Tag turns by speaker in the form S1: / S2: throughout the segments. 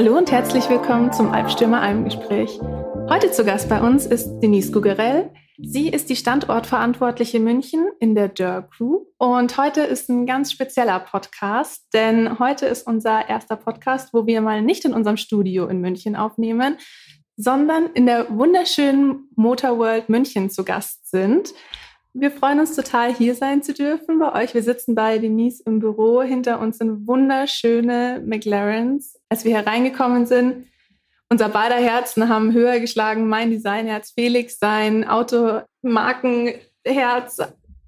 S1: Hallo und herzlich willkommen zum Albstürmer Almgespräch. Heute zu Gast bei uns ist Denise Guggerell. Sie ist die Standortverantwortliche München in der Dörr Group. Und heute ist ein ganz spezieller Podcast, denn heute ist unser erster Podcast, wo wir mal nicht in unserem Studio in München aufnehmen, sondern in der wunderschönen Motor World München zu Gast sind. Wir freuen uns total, hier sein zu dürfen bei euch. Wir sitzen bei Denise im Büro. Hinter uns sind wunderschöne McLarens. Als wir hereingekommen sind, unser beider Herzen haben höher geschlagen. Mein Designherz, Felix sein Automarkenherz.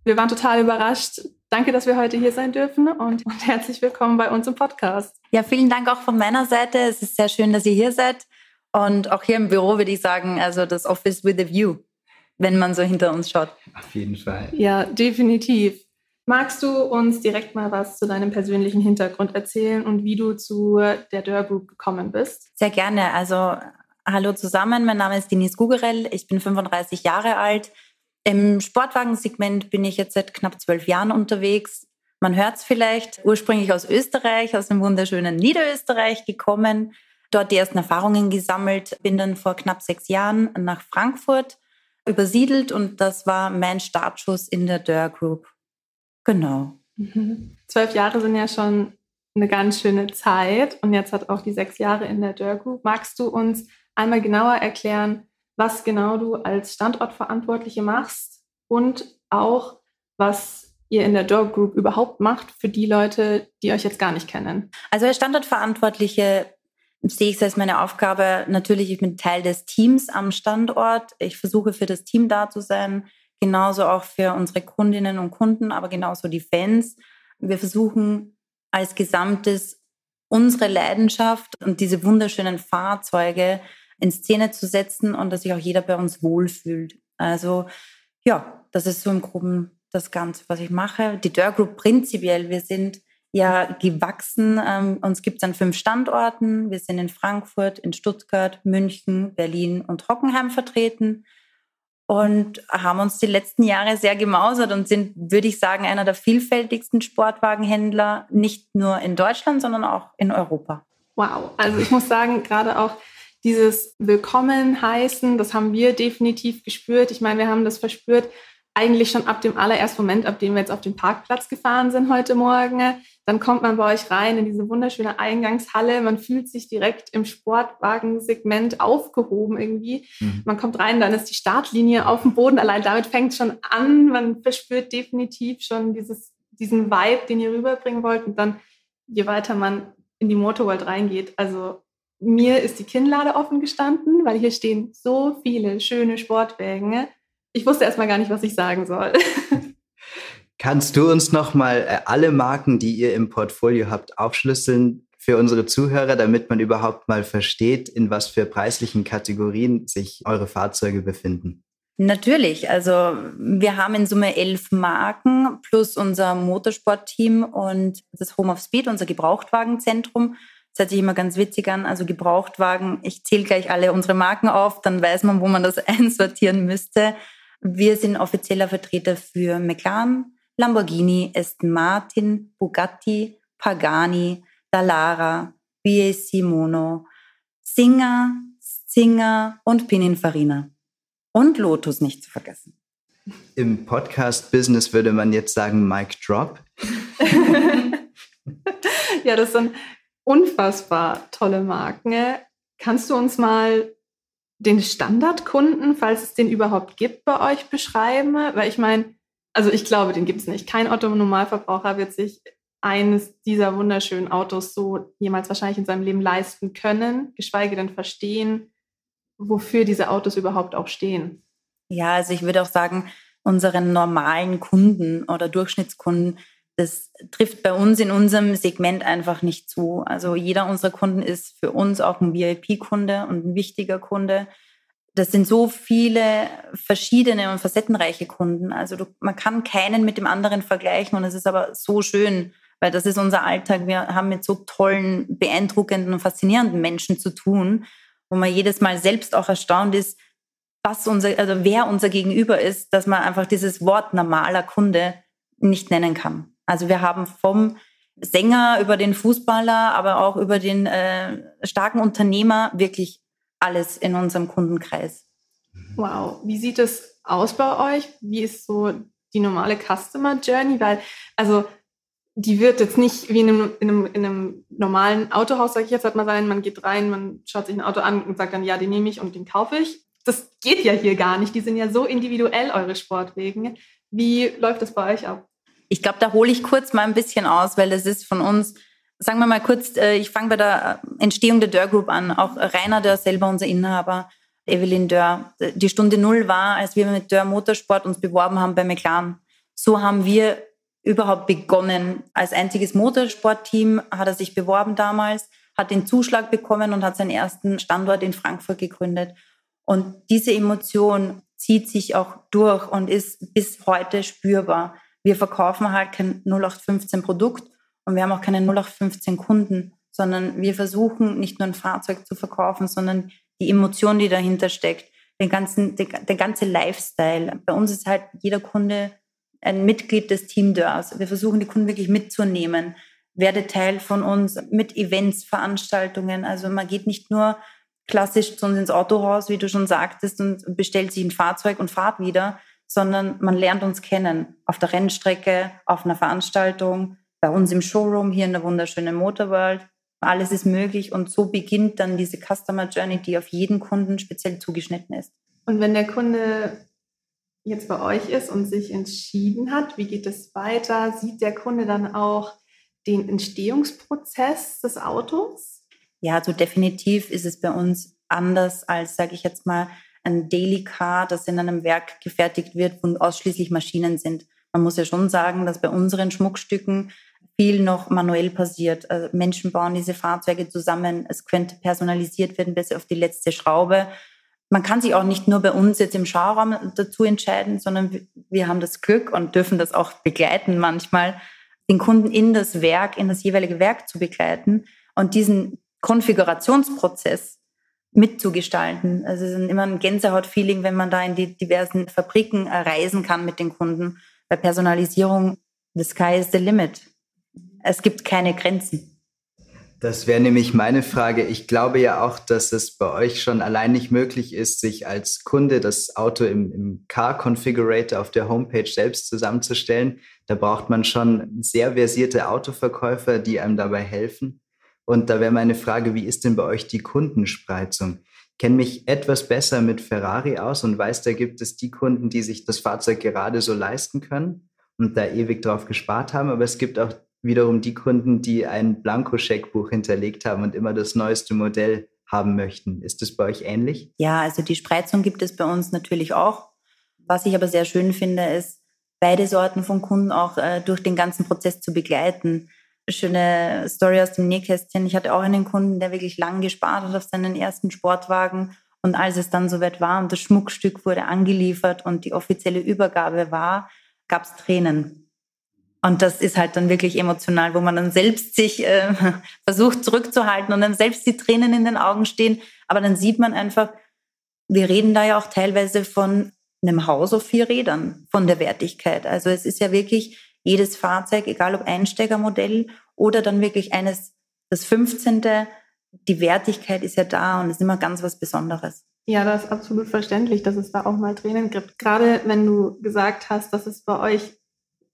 S1: Wir waren total überrascht. Danke, dass wir heute hier sein dürfen und, und herzlich willkommen bei uns im Podcast.
S2: Ja, vielen Dank auch von meiner Seite. Es ist sehr schön, dass ihr hier seid. Und auch hier im Büro würde ich sagen, also das Office with a View wenn man so hinter uns schaut.
S3: Auf jeden Fall.
S1: Ja, definitiv. Magst du uns direkt mal was zu deinem persönlichen Hintergrund erzählen und wie du zu der Dörr Group gekommen bist?
S2: Sehr gerne. Also, hallo zusammen. Mein Name ist Denise Gugerell. Ich bin 35 Jahre alt. Im Sportwagensegment bin ich jetzt seit knapp zwölf Jahren unterwegs. Man hört es vielleicht, ursprünglich aus Österreich, aus dem wunderschönen Niederösterreich gekommen, dort die ersten Erfahrungen gesammelt, bin dann vor knapp sechs Jahren nach Frankfurt übersiedelt und das war mein Startschuss in der Dörr Group. Genau.
S1: Mhm. Zwölf Jahre sind ja schon eine ganz schöne Zeit und jetzt hat auch die sechs Jahre in der Dörr Group. Magst du uns einmal genauer erklären, was genau du als Standortverantwortliche machst und auch was ihr in der Dörr Group überhaupt macht für die Leute, die euch jetzt gar nicht kennen?
S2: Also als Standortverantwortliche sehe ich es als meine Aufgabe, natürlich, ich bin Teil des Teams am Standort. Ich versuche für das Team da zu sein, genauso auch für unsere Kundinnen und Kunden, aber genauso die Fans. Wir versuchen als Gesamtes unsere Leidenschaft und diese wunderschönen Fahrzeuge in Szene zu setzen und dass sich auch jeder bei uns wohlfühlt. Also ja, das ist so im Groben das Ganze, was ich mache. Die Dörr Group prinzipiell, wir sind ja gewachsen. Ähm, uns gibt es an fünf Standorten. Wir sind in Frankfurt, in Stuttgart, München, Berlin und Hockenheim vertreten und haben uns die letzten Jahre sehr gemausert und sind, würde ich sagen, einer der vielfältigsten Sportwagenhändler, nicht nur in Deutschland, sondern auch in Europa.
S1: Wow, also ich muss sagen, gerade auch dieses Willkommen heißen, das haben wir definitiv gespürt. Ich meine, wir haben das verspürt eigentlich schon ab dem allerersten Moment, ab dem wir jetzt auf den Parkplatz gefahren sind heute Morgen. Dann kommt man bei euch rein in diese wunderschöne Eingangshalle. Man fühlt sich direkt im Sportwagensegment aufgehoben irgendwie. Mhm. Man kommt rein, dann ist die Startlinie auf dem Boden. Allein damit fängt schon an. Man verspürt definitiv schon dieses, diesen Vibe, den ihr rüberbringen wollt. Und dann, je weiter man in die Motorworld reingeht, also mir ist die Kinnlade offen gestanden, weil hier stehen so viele schöne Sportwägen. Ich wusste erstmal gar nicht, was ich sagen soll.
S3: Kannst du uns nochmal äh, alle Marken, die ihr im Portfolio habt, aufschlüsseln für unsere Zuhörer, damit man überhaupt mal versteht, in was für preislichen Kategorien sich eure Fahrzeuge befinden?
S2: Natürlich. Also wir haben in Summe elf Marken plus unser Motorsportteam und das Home of Speed, unser Gebrauchtwagenzentrum. Das hört sich immer ganz witzig an. Also Gebrauchtwagen, ich zähle gleich alle unsere Marken auf, dann weiß man, wo man das einsortieren müsste. Wir sind offizieller Vertreter für McLaren, Lamborghini, Aston Martin, Bugatti, Pagani, Dallara, BAC Mono, Singer, Singer und Pininfarina. Und Lotus nicht zu vergessen.
S3: Im Podcast-Business würde man jetzt sagen Mic Drop.
S1: ja, das sind unfassbar tolle Marken. Kannst du uns mal den Standardkunden, falls es den überhaupt gibt, bei euch beschreiben? Weil ich meine, also ich glaube, den gibt es nicht. Kein Otto-Normalverbraucher wird sich eines dieser wunderschönen Autos so jemals wahrscheinlich in seinem Leben leisten können, geschweige denn verstehen, wofür diese Autos überhaupt auch stehen.
S2: Ja, also ich würde auch sagen, unseren normalen Kunden oder Durchschnittskunden, das trifft bei uns in unserem Segment einfach nicht zu. Also jeder unserer Kunden ist für uns auch ein VIP-Kunde und ein wichtiger Kunde das sind so viele verschiedene und facettenreiche Kunden. Also du, man kann keinen mit dem anderen vergleichen und es ist aber so schön, weil das ist unser Alltag. Wir haben mit so tollen, beeindruckenden und faszinierenden Menschen zu tun, wo man jedes Mal selbst auch erstaunt ist, was unser, also wer unser Gegenüber ist, dass man einfach dieses Wort normaler Kunde nicht nennen kann. Also wir haben vom Sänger, über den Fußballer, aber auch über den äh, starken Unternehmer, wirklich alles in unserem Kundenkreis.
S1: Wow, wie sieht es aus bei euch? Wie ist so die normale Customer Journey? Weil, also die wird jetzt nicht wie in einem, in einem, in einem normalen Autohaus, sage ich jetzt halt mal sein, man geht rein, man schaut sich ein Auto an und sagt dann, ja, den nehme ich und den kaufe ich. Das geht ja hier gar nicht. Die sind ja so individuell, eure Sportwegen. Wie läuft das bei euch ab?
S2: Ich glaube, da hole ich kurz mal ein bisschen aus, weil das ist von uns, sagen wir mal kurz, äh, ich fange bei der Entstehung der Dörr Group an. Auch Rainer Dörr selber, unser Inhaber, Evelyn Dörr. Die Stunde Null war, als wir mit Dörr Motorsport uns beworben haben bei McLaren. So haben wir überhaupt begonnen. Als einziges Motorsportteam hat er sich beworben damals, hat den Zuschlag bekommen und hat seinen ersten Standort in Frankfurt gegründet. Und diese Emotion zieht sich auch durch und ist bis heute spürbar. Wir verkaufen halt kein 0815 Produkt und wir haben auch keine 0815 Kunden, sondern wir versuchen nicht nur ein Fahrzeug zu verkaufen, sondern die Emotion, die dahinter steckt, den ganzen, der, der ganze Lifestyle. Bei uns ist halt jeder Kunde ein Mitglied des Team Dörs. Wir versuchen die Kunden wirklich mitzunehmen. Werde Teil von uns mit Events, Veranstaltungen. Also man geht nicht nur klassisch zu uns ins Autohaus, wie du schon sagtest, und bestellt sich ein Fahrzeug und fahrt wieder, sondern man lernt uns kennen auf der Rennstrecke, auf einer Veranstaltung, bei uns im Showroom hier in der wunderschönen Motorworld. Alles ist möglich und so beginnt dann diese Customer Journey, die auf jeden Kunden speziell zugeschnitten ist.
S1: Und wenn der Kunde jetzt bei euch ist und sich entschieden hat, wie geht es weiter? Sieht der Kunde dann auch den Entstehungsprozess des Autos?
S2: Ja, also definitiv ist es bei uns anders als, sage ich jetzt mal, ein Daily Car, das in einem Werk gefertigt wird, wo ausschließlich Maschinen sind. Man muss ja schon sagen, dass bei unseren Schmuckstücken viel noch manuell passiert. Also Menschen bauen diese Fahrzeuge zusammen. Es könnte personalisiert werden bis auf die letzte Schraube man kann sich auch nicht nur bei uns jetzt im Schauraum dazu entscheiden, sondern wir haben das Glück und dürfen das auch begleiten manchmal, den Kunden in das Werk, in das jeweilige Werk zu begleiten und diesen Konfigurationsprozess mitzugestalten. Also es ist immer ein Gänsehaut-Feeling, wenn man da in die diversen Fabriken reisen kann mit den Kunden. Bei Personalisierung, the sky is the limit. Es gibt keine Grenzen.
S3: Das wäre nämlich meine Frage. Ich glaube ja auch, dass es bei euch schon allein nicht möglich ist, sich als Kunde das Auto im, im Car Configurator auf der Homepage selbst zusammenzustellen. Da braucht man schon sehr versierte Autoverkäufer, die einem dabei helfen. Und da wäre meine Frage, wie ist denn bei euch die Kundenspreizung? Ich kenne mich etwas besser mit Ferrari aus und weiß, da gibt es die Kunden, die sich das Fahrzeug gerade so leisten können und da ewig drauf gespart haben. Aber es gibt auch wiederum die Kunden, die ein Blankoscheckbuch hinterlegt haben und immer das neueste Modell haben möchten. Ist das bei euch ähnlich?
S2: Ja, also die Spreizung gibt es bei uns natürlich auch. Was ich aber sehr schön finde, ist, beide Sorten von Kunden auch äh, durch den ganzen Prozess zu begleiten. Schöne Story aus dem Nähkästchen. Ich hatte auch einen Kunden, der wirklich lang gespart hat auf seinen ersten Sportwagen. Und als es dann soweit war und das Schmuckstück wurde angeliefert und die offizielle Übergabe war, gab es Tränen. Und das ist halt dann wirklich emotional, wo man dann selbst sich äh, versucht zurückzuhalten und dann selbst die Tränen in den Augen stehen. Aber dann sieht man einfach, wir reden da ja auch teilweise von einem Haus auf vier Rädern, von der Wertigkeit. Also es ist ja wirklich jedes Fahrzeug, egal ob Einsteigermodell oder dann wirklich eines, das 15. Die Wertigkeit ist ja da und ist immer ganz was Besonderes.
S1: Ja, das ist absolut verständlich, dass es da auch mal Tränen gibt. Gerade wenn du gesagt hast, dass es bei euch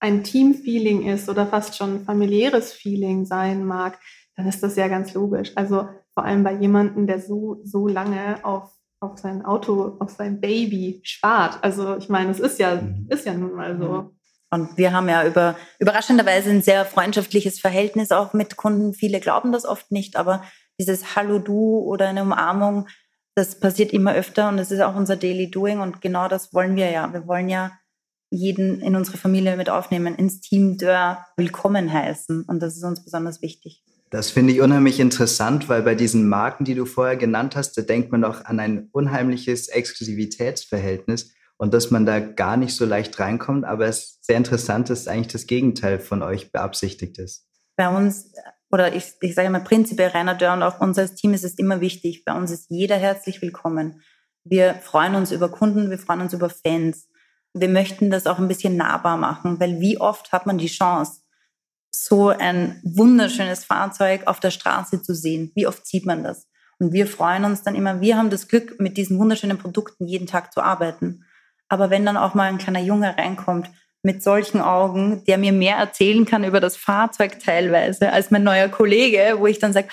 S1: ein Teamfeeling ist oder fast schon familiäres Feeling sein mag, dann ist das ja ganz logisch. Also vor allem bei jemandem, der so, so lange auf, auf sein Auto, auf sein Baby spart. Also ich meine, es ist ja, mhm. ist ja nun mal so.
S2: Und wir haben ja über, überraschenderweise ein sehr freundschaftliches Verhältnis auch mit Kunden. Viele glauben das oft nicht, aber dieses Hallo du oder eine Umarmung, das passiert immer öfter und das ist auch unser Daily Doing und genau das wollen wir ja. Wir wollen ja jeden in unsere Familie mit aufnehmen, ins Team Dörr willkommen heißen. Und das ist uns besonders wichtig.
S3: Das finde ich unheimlich interessant, weil bei diesen Marken, die du vorher genannt hast, da denkt man doch an ein unheimliches Exklusivitätsverhältnis und dass man da gar nicht so leicht reinkommt. Aber es ist sehr interessant, dass eigentlich das Gegenteil von euch beabsichtigt ist.
S2: Bei uns, oder ich, ich sage mal prinzipiell Rainer Dörr und auch unser Team ist es immer wichtig. Bei uns ist jeder herzlich willkommen. Wir freuen uns über Kunden, wir freuen uns über Fans wir möchten das auch ein bisschen nahbar machen, weil wie oft hat man die Chance, so ein wunderschönes Fahrzeug auf der Straße zu sehen. Wie oft sieht man das? Und wir freuen uns dann immer, wir haben das Glück, mit diesen wunderschönen Produkten jeden Tag zu arbeiten. Aber wenn dann auch mal ein kleiner Junge reinkommt mit solchen Augen, der mir mehr erzählen kann über das Fahrzeug teilweise als mein neuer Kollege, wo ich dann sage,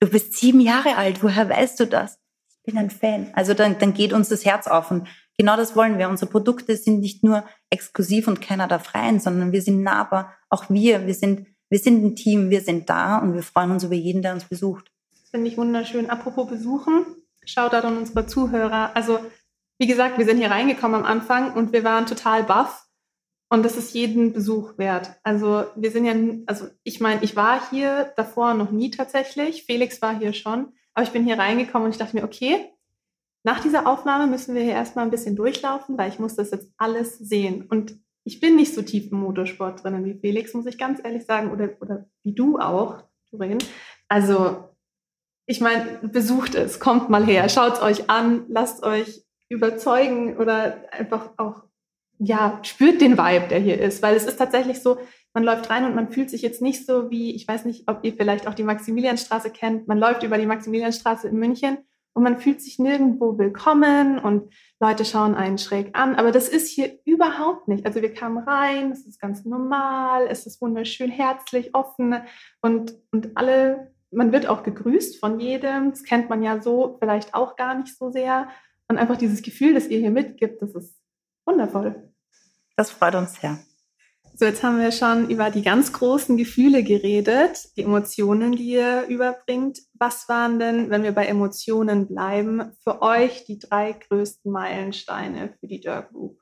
S2: du bist sieben Jahre alt, woher weißt du das? Ich bin ein Fan. Also dann, dann geht uns das Herz auf und genau das wollen wir. Unsere Produkte sind nicht nur exklusiv und keiner darf rein, sondern wir sind nahbar. Auch wir, wir sind, wir sind ein Team, wir sind da und wir freuen uns über jeden, der uns besucht.
S1: Finde ich wunderschön. Apropos besuchen, schaut da an unsere Zuhörer. Also wie gesagt, wir sind hier reingekommen am Anfang und wir waren total baff. Und das ist jeden Besuch wert. Also wir sind ja, also ich meine, ich war hier davor noch nie tatsächlich. Felix war hier schon. Aber ich bin hier reingekommen und ich dachte mir, okay, nach dieser Aufnahme müssen wir hier erstmal ein bisschen durchlaufen, weil ich muss das jetzt alles sehen. Und ich bin nicht so tief im Motorsport drinnen wie Felix, muss ich ganz ehrlich sagen, oder, oder wie du auch, Doreen. Also, ich meine, besucht es, kommt mal her, schaut es euch an, lasst euch überzeugen oder einfach auch, ja, spürt den Vibe, der hier ist, weil es ist tatsächlich so, man läuft rein und man fühlt sich jetzt nicht so wie, ich weiß nicht, ob ihr vielleicht auch die Maximilianstraße kennt, man läuft über die Maximilianstraße in München und man fühlt sich nirgendwo willkommen und Leute schauen einen schräg an, aber das ist hier überhaupt nicht. Also wir kamen rein, es ist ganz normal, es ist wunderschön herzlich, offen und, und alle, man wird auch gegrüßt von jedem, das kennt man ja so vielleicht auch gar nicht so sehr und einfach dieses Gefühl, das ihr hier mitgibt, das ist wundervoll.
S2: Das freut uns sehr.
S1: So, jetzt haben wir schon über die ganz großen Gefühle geredet, die Emotionen, die ihr überbringt. Was waren denn, wenn wir bei Emotionen bleiben, für euch die drei größten Meilensteine für die Dirt Group?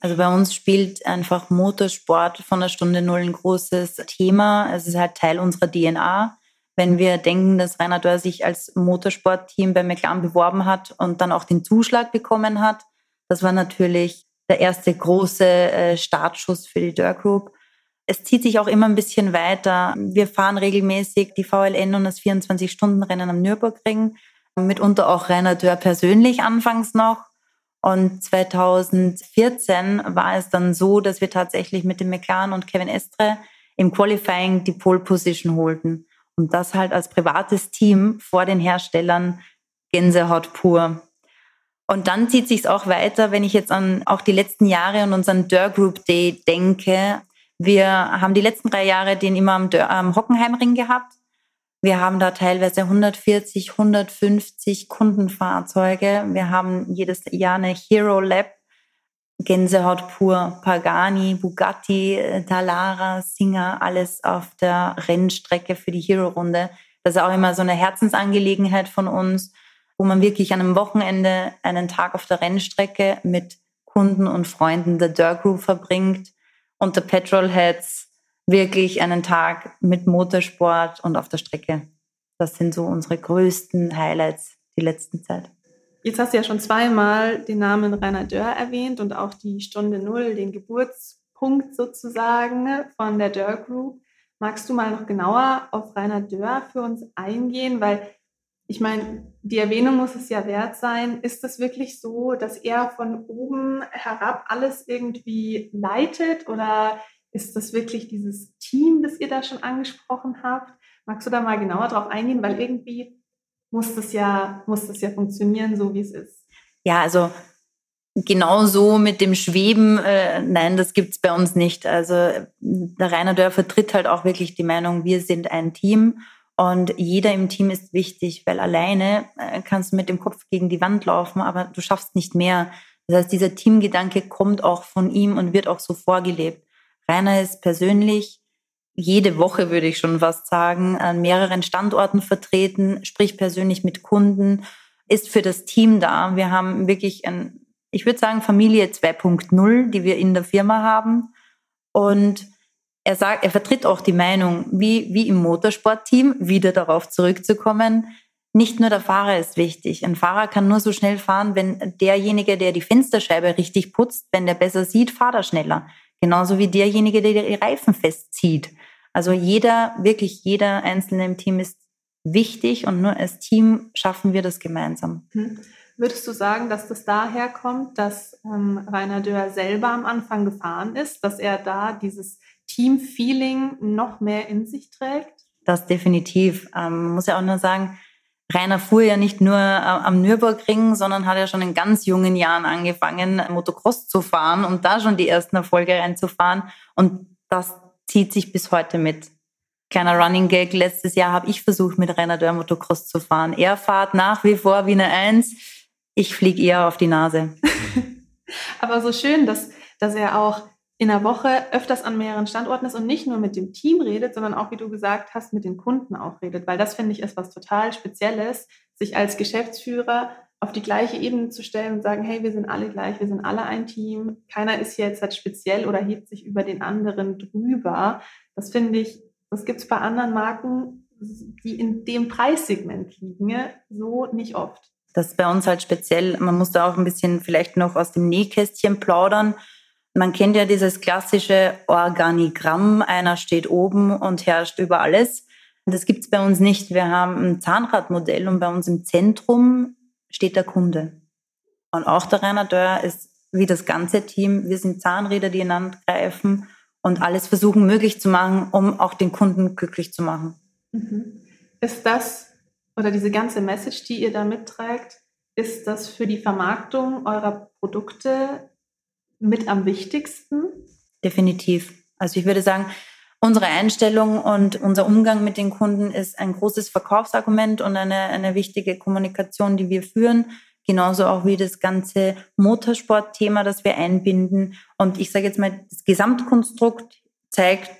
S2: Also bei uns spielt einfach Motorsport von der Stunde Null ein großes Thema. Es ist halt Teil unserer DNA wenn wir denken, dass Rainer Dörr sich als Motorsportteam bei McLaren beworben hat und dann auch den Zuschlag bekommen hat. Das war natürlich der erste große äh, Startschuss für die Dörr Group. Es zieht sich auch immer ein bisschen weiter. Wir fahren regelmäßig die VLN und das 24-Stunden-Rennen am Nürburgring. Mitunter auch Rainer Dörr persönlich anfangs noch. Und 2014 war es dann so, dass wir tatsächlich mit dem McLaren und Kevin Estre im Qualifying die Pole Position holten. Und das halt als privates Team vor den Herstellern Gänsehaut pur. Und dann zieht sich auch weiter, wenn ich jetzt an auch die letzten Jahre und unseren Dörr Group Day denke. Wir haben die letzten drei Jahre den immer am, Dörr, am Hockenheimring gehabt. Wir haben da teilweise 140, 150 Kundenfahrzeuge. Wir haben jedes Jahr eine Hero Lab Gänsehaut pur, Pagani, Bugatti, Talara, Singer, alles auf der Rennstrecke für die Hero-Runde. Das ist auch immer so eine Herzensangelegenheit von uns, wo man wirklich an einem Wochenende einen Tag auf der Rennstrecke mit Kunden und Freunden der Dirt Group verbringt und der Petrolheads wirklich einen Tag mit Motorsport und auf der Strecke. Das sind so unsere größten Highlights die letzten Zeit.
S1: Jetzt hast du ja schon zweimal den Namen Rainer Dörr erwähnt und auch die Stunde Null, den Geburtspunkt sozusagen von der Dörr Group. Magst du mal noch genauer auf Rainer Dörr für uns eingehen? Weil ich meine, die Erwähnung muss es ja wert sein. Ist es wirklich so, dass er von oben herab alles irgendwie leitet oder ist das wirklich dieses Team, das ihr da schon angesprochen habt? Magst du da mal genauer drauf eingehen? Weil irgendwie muss das ja, muss das ja funktionieren, so wie es ist.
S2: Ja, also genau so mit dem Schweben, äh, nein, das gibt es bei uns nicht. Also der Rainer Dörr vertritt halt auch wirklich die Meinung, wir sind ein Team und jeder im Team ist wichtig, weil alleine äh, kannst du mit dem Kopf gegen die Wand laufen, aber du schaffst nicht mehr. Das heißt, dieser Teamgedanke kommt auch von ihm und wird auch so vorgelebt. Rainer ist persönlich jede Woche, würde ich schon fast sagen, an mehreren Standorten vertreten, spricht persönlich mit Kunden, ist für das Team da. Wir haben wirklich ein, ich würde sagen, Familie 2.0, die wir in der Firma haben. Und er sagt, er vertritt auch die Meinung, wie, wie im Motorsportteam, wieder darauf zurückzukommen. Nicht nur der Fahrer ist wichtig. Ein Fahrer kann nur so schnell fahren, wenn derjenige, der die Fensterscheibe richtig putzt, wenn der besser sieht, fahrt er schneller. Genauso wie derjenige, der die Reifen festzieht. Also jeder, wirklich jeder Einzelne im Team ist wichtig und nur als Team schaffen wir das gemeinsam.
S1: Hm. Würdest du sagen, dass das daher kommt, dass ähm, Rainer Dörr selber am Anfang gefahren ist, dass er da dieses Team-Feeling noch mehr in sich trägt?
S2: Das definitiv. Ähm, muss ja auch nur sagen, Rainer fuhr ja nicht nur äh, am Nürburgring, sondern hat ja schon in ganz jungen Jahren angefangen, Motocross zu fahren und da schon die ersten Erfolge reinzufahren. Und das zieht sich bis heute mit. Kleiner Running Gag, letztes Jahr habe ich versucht, mit Rainer Dörr Motocross zu fahren. Er fährt nach wie vor wie eine Eins ich fliege eher auf die Nase.
S1: Aber so schön, dass, dass er auch in der Woche öfters an mehreren Standorten ist und nicht nur mit dem Team redet, sondern auch, wie du gesagt hast, mit den Kunden auch redet. Weil das finde ich ist was total Spezielles, sich als Geschäftsführer auf die gleiche Ebene zu stellen und sagen, hey, wir sind alle gleich, wir sind alle ein Team, keiner ist jetzt halt speziell oder hebt sich über den anderen drüber. Das finde ich, das gibt es bei anderen Marken, die in dem Preissegment liegen, so nicht oft.
S2: Das ist bei uns halt speziell. Man muss da auch ein bisschen vielleicht noch aus dem Nähkästchen plaudern. Man kennt ja dieses klassische Organigramm, einer steht oben und herrscht über alles. Das gibt es bei uns nicht. Wir haben ein Zahnradmodell und bei uns im Zentrum steht der Kunde. Und auch der Rainer Dörr ist wie das ganze Team. Wir sind Zahnräder, die ineinander greifen und alles versuchen möglich zu machen, um auch den Kunden glücklich zu machen.
S1: Mhm. Ist das oder diese ganze Message, die ihr da mitträgt, ist das für die Vermarktung eurer Produkte mit am wichtigsten?
S2: Definitiv. Also ich würde sagen, unsere Einstellung und unser Umgang mit den Kunden ist ein großes Verkaufsargument und eine, eine wichtige Kommunikation, die wir führen. Genauso auch wie das ganze Motorsportthema, das wir einbinden. Und ich sage jetzt mal, das Gesamtkonstrukt zeigt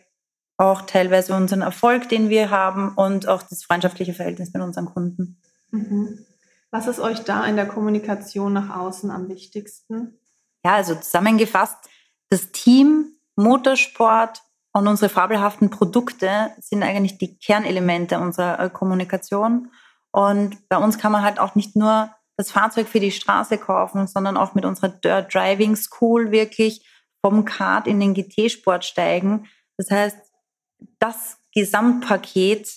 S2: auch teilweise unseren Erfolg, den wir haben und auch das freundschaftliche Verhältnis mit unseren Kunden.
S1: Mhm. Was ist euch da in der Kommunikation nach außen am wichtigsten?
S2: Ja, also zusammengefasst, das Team, Motorsport und unsere fabelhaften Produkte sind eigentlich die Kernelemente unserer äh, Kommunikation. Und bei uns kann man halt auch nicht nur das Fahrzeug für die Straße kaufen, sondern auch mit unserer Dirt Driving School wirklich vom Kart in den GT-Sport steigen. Das heißt, das Gesamtpaket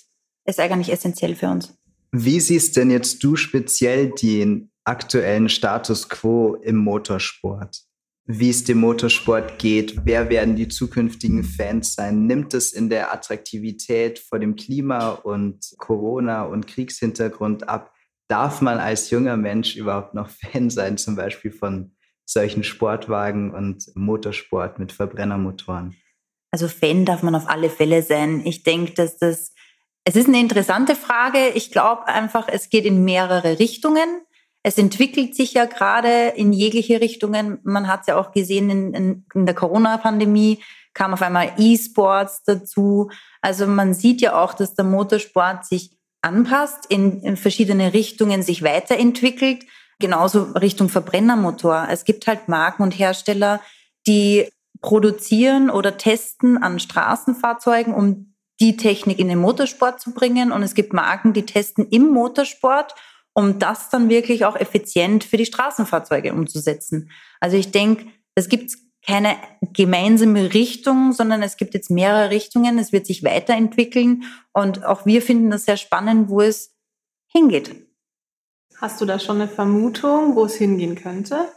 S2: ist eigentlich essentiell für uns.
S3: Wie siehst denn jetzt du speziell den aktuellen Status quo im Motorsport? Wie es dem Motorsport geht? Wer werden die zukünftigen Fans sein? Nimmt es in der Attraktivität vor dem Klima und Corona und Kriegshintergrund ab? Darf man als junger Mensch überhaupt noch Fan sein, zum Beispiel von solchen Sportwagen und Motorsport mit Verbrennermotoren?
S2: Also Fan darf man auf alle Fälle sein. Ich denke, dass das, es ist eine interessante Frage. Ich glaube einfach, es geht in mehrere Richtungen. Es entwickelt sich ja gerade in jegliche Richtungen. Man hat es ja auch gesehen in, in, in der Corona-Pandemie, kam auf einmal E-Sports dazu. Also man sieht ja auch, dass der Motorsport sich anpasst, in, in verschiedene Richtungen sich weiterentwickelt. Genauso Richtung Verbrennermotor. Es gibt halt Marken und Hersteller, die produzieren oder testen an Straßenfahrzeugen, um die Technik in den Motorsport zu bringen. Und es gibt Marken, die testen im Motorsport, um das dann wirklich auch effizient für die Straßenfahrzeuge umzusetzen. Also ich denke, es gibt keine gemeinsame Richtung, sondern es gibt jetzt mehrere Richtungen. Es wird sich weiterentwickeln und auch wir finden das sehr spannend, wo es hingeht.
S1: Hast du da schon eine Vermutung, wo es hingehen könnte?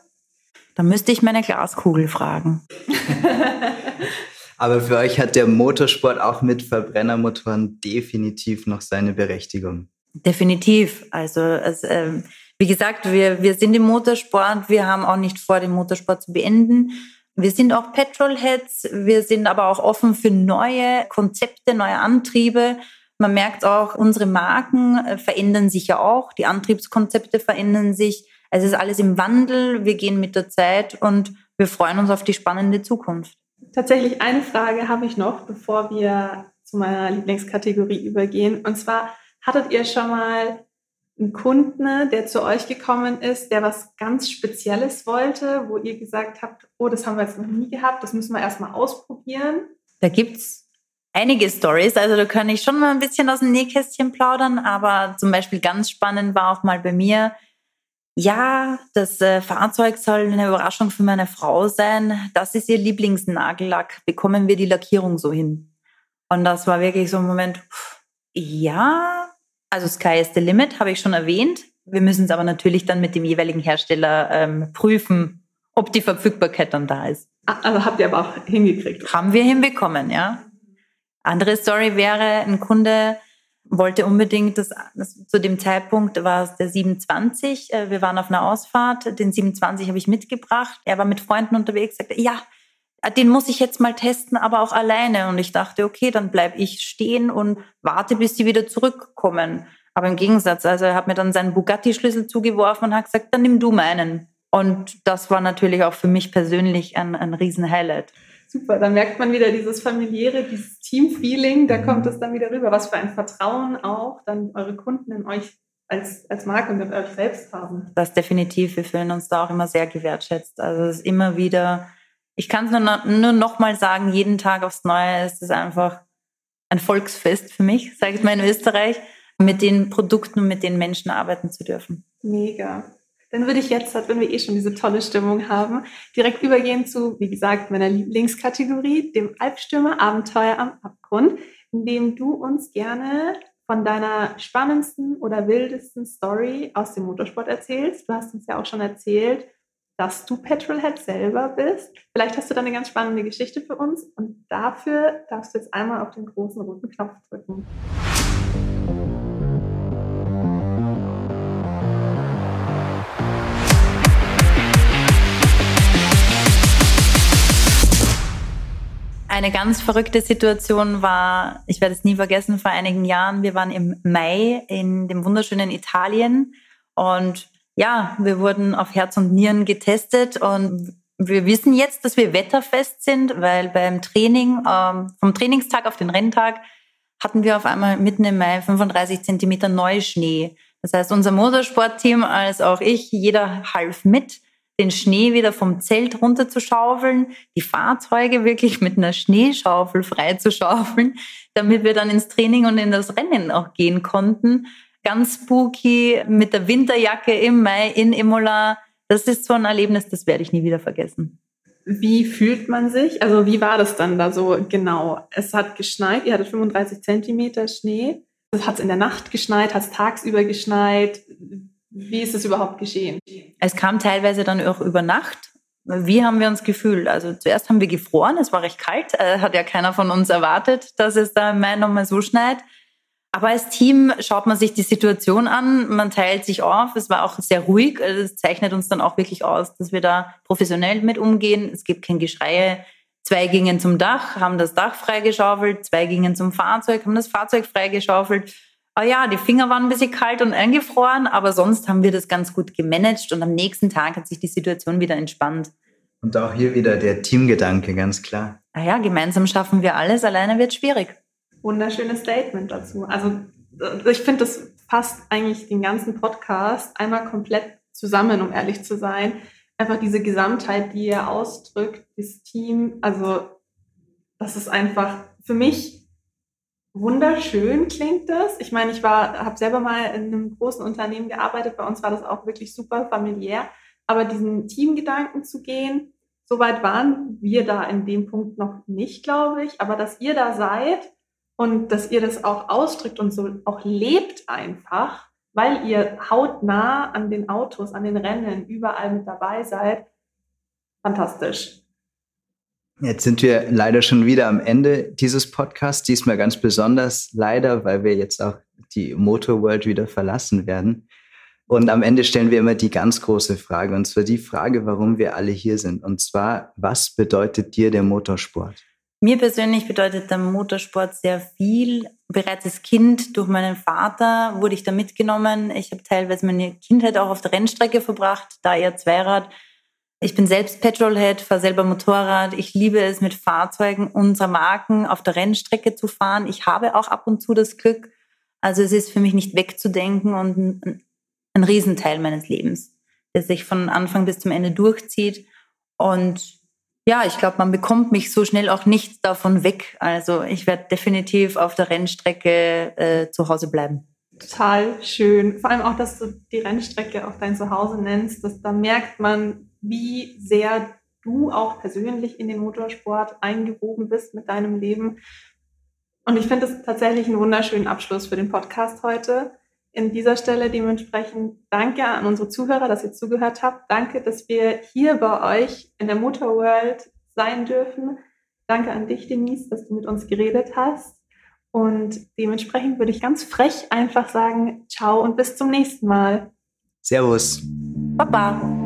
S2: Da müsste ich meine Glaskugel fragen.
S3: Aber für euch hat der Motorsport auch mit Verbrennermotoren definitiv noch seine Berechtigung.
S2: Definitiv. Also, es, äh, wie gesagt, wir, wir sind im Motorsport. Wir haben auch nicht vor, den Motorsport zu beenden. Wir sind auch Petrolheads. Wir sind aber auch offen für neue Konzepte, neue Antriebe. Man merkt auch, unsere Marken äh, verändern sich ja auch. Die Antriebskonzepte verändern sich. Es ist alles im Wandel, wir gehen mit der Zeit und wir freuen uns auf die spannende Zukunft.
S1: Tatsächlich eine Frage habe ich noch, bevor wir zu meiner Lieblingskategorie übergehen. Und zwar, hattet ihr schon mal einen Kunden, der zu euch gekommen ist, der was ganz Spezielles wollte, wo ihr gesagt habt, oh, das haben wir jetzt noch nie gehabt, das müssen wir erstmal ausprobieren?
S2: Da gibt es einige Stories, also da kann ich schon mal ein bisschen aus dem Nähkästchen plaudern, aber zum Beispiel ganz spannend war auch mal bei mir, ja, das äh, Fahrzeug soll eine Überraschung für meine Frau sein. Das ist ihr Lieblingsnagellack. Bekommen wir die Lackierung so hin? Und das war wirklich so ein Moment, ja, also Sky is the limit, habe ich schon erwähnt. Wir müssen es aber natürlich dann mit dem jeweiligen Hersteller ähm, prüfen, ob die Verfügbarkeit dann da ist.
S1: Also habt ihr aber auch hingekriegt.
S2: Haben wir hinbekommen, ja. Andere Story wäre, ein Kunde wollte unbedingt, das, das, zu dem Zeitpunkt war es der 27, äh, wir waren auf einer Ausfahrt, den 27 habe ich mitgebracht, er war mit Freunden unterwegs, sagte, ja, den muss ich jetzt mal testen, aber auch alleine. Und ich dachte, okay, dann bleibe ich stehen und warte, bis die wieder zurückkommen. Aber im Gegensatz, also er hat mir dann seinen Bugatti-Schlüssel zugeworfen und hat gesagt, dann nimm du meinen. Und das war natürlich auch für mich persönlich ein, ein Riesen-Highlight.
S1: Super, da merkt man wieder dieses familiäre, dieses Team-Feeling, da kommt es dann wieder rüber. Was für ein Vertrauen auch dann eure Kunden in euch als, als Marke und in euch selbst haben.
S2: Das definitiv, wir fühlen uns da auch immer sehr gewertschätzt. Also es ist immer wieder, ich kann es nur, nur noch mal sagen, jeden Tag aufs Neue ist es einfach ein Volksfest für mich, sage ich mal in Österreich, mit den Produkten und mit den Menschen arbeiten zu dürfen.
S1: Mega. Dann würde ich jetzt, wenn wir eh schon diese tolle Stimmung haben, direkt übergehen zu, wie gesagt, meiner Lieblingskategorie, dem Albstürmer Abenteuer am Abgrund, in dem du uns gerne von deiner spannendsten oder wildesten Story aus dem Motorsport erzählst. Du hast uns ja auch schon erzählt, dass du Petrolhead selber bist. Vielleicht hast du da eine ganz spannende Geschichte für uns und dafür darfst du jetzt einmal auf den großen roten Knopf drücken.
S2: Eine ganz verrückte Situation war, ich werde es nie vergessen, vor einigen Jahren, wir waren im Mai in dem wunderschönen Italien und ja, wir wurden auf Herz und Nieren getestet und wir wissen jetzt, dass wir wetterfest sind, weil beim Training, ähm, vom Trainingstag auf den Renntag, hatten wir auf einmal mitten im Mai 35 Zentimeter Neuschnee. Das heißt, unser Motorsportteam als auch ich, jeder half mit den Schnee wieder vom Zelt runterzuschaufeln, die Fahrzeuge wirklich mit einer Schneeschaufel freizuschaufeln, damit wir dann ins Training und in das Rennen auch gehen konnten. Ganz spooky mit der Winterjacke im Mai in Imola. Das ist so ein Erlebnis, das werde ich nie wieder vergessen.
S1: Wie fühlt man sich? Also wie war das dann da so genau? Es hat geschneit, ihr hattet 35 Zentimeter Schnee. Hat es in der Nacht geschneit, hat es tagsüber geschneit? Wie ist es überhaupt geschehen?
S2: Es kam teilweise dann auch über Nacht. Wie haben wir uns gefühlt? Also zuerst haben wir gefroren, es war recht kalt, äh, hat ja keiner von uns erwartet, dass es da im Mai nochmal so schneit. Aber als Team schaut man sich die Situation an, man teilt sich auf. Es war auch sehr ruhig. Also es zeichnet uns dann auch wirklich aus, dass wir da professionell mit umgehen. Es gibt kein Geschreie. Zwei gingen zum Dach, haben das Dach freigeschaufelt. Zwei gingen zum Fahrzeug, haben das Fahrzeug freigeschaufelt ah ja, die Finger waren ein bisschen kalt und eingefroren, aber sonst haben wir das ganz gut gemanagt und am nächsten Tag hat sich die Situation wieder entspannt.
S3: Und auch hier wieder der Teamgedanke, ganz klar.
S2: Ah ja, gemeinsam schaffen wir alles, alleine wird schwierig.
S1: Wunderschönes Statement dazu. Also äh, ich finde, das passt eigentlich den ganzen Podcast einmal komplett zusammen, um ehrlich zu sein. Einfach diese Gesamtheit, die ihr ausdrückt, das Team, also das ist einfach für mich wunderschön klingt das. Ich meine, ich war, habe selber mal in einem großen Unternehmen gearbeitet. Bei uns war das auch wirklich super familiär. Aber diesen Teamgedanken zu gehen, soweit waren wir da in dem Punkt noch nicht, glaube ich. Aber dass ihr da seid und dass ihr das auch ausdrückt und so auch lebt einfach, weil ihr hautnah an den Autos, an den Rennen, überall mit dabei seid, fantastisch.
S3: Jetzt sind wir leider schon wieder am Ende dieses Podcasts, diesmal ganz besonders leider, weil wir jetzt auch die Motorworld wieder verlassen werden. Und am Ende stellen wir immer die ganz große Frage, und zwar die Frage, warum wir alle hier sind. Und zwar, was bedeutet dir der Motorsport?
S2: Mir persönlich bedeutet der Motorsport sehr viel. Bereits als Kind durch meinen Vater wurde ich da mitgenommen. Ich habe teilweise meine Kindheit auch auf der Rennstrecke verbracht, da er Zweirad ich bin selbst Petrolhead, fahre selber Motorrad. Ich liebe es, mit Fahrzeugen unserer Marken auf der Rennstrecke zu fahren. Ich habe auch ab und zu das Glück. Also es ist für mich nicht wegzudenken und ein, ein Riesenteil meines Lebens, der sich von Anfang bis zum Ende durchzieht. Und ja, ich glaube, man bekommt mich so schnell auch nicht davon weg. Also ich werde definitiv auf der Rennstrecke äh, zu Hause bleiben.
S1: Total schön. Vor allem auch, dass du die Rennstrecke auch dein Zuhause nennst. Dass, da merkt man, wie sehr du auch persönlich in den Motorsport eingewoben bist mit deinem Leben. Und ich finde es tatsächlich einen wunderschönen Abschluss für den Podcast heute. In dieser Stelle dementsprechend danke an unsere Zuhörer, dass ihr zugehört habt. Danke, dass wir hier bei euch in der Mutter World sein dürfen. Danke an dich, Denise, dass du mit uns geredet hast. Und dementsprechend würde ich ganz frech einfach sagen, ciao und bis zum nächsten Mal.
S3: Servus.
S2: Baba.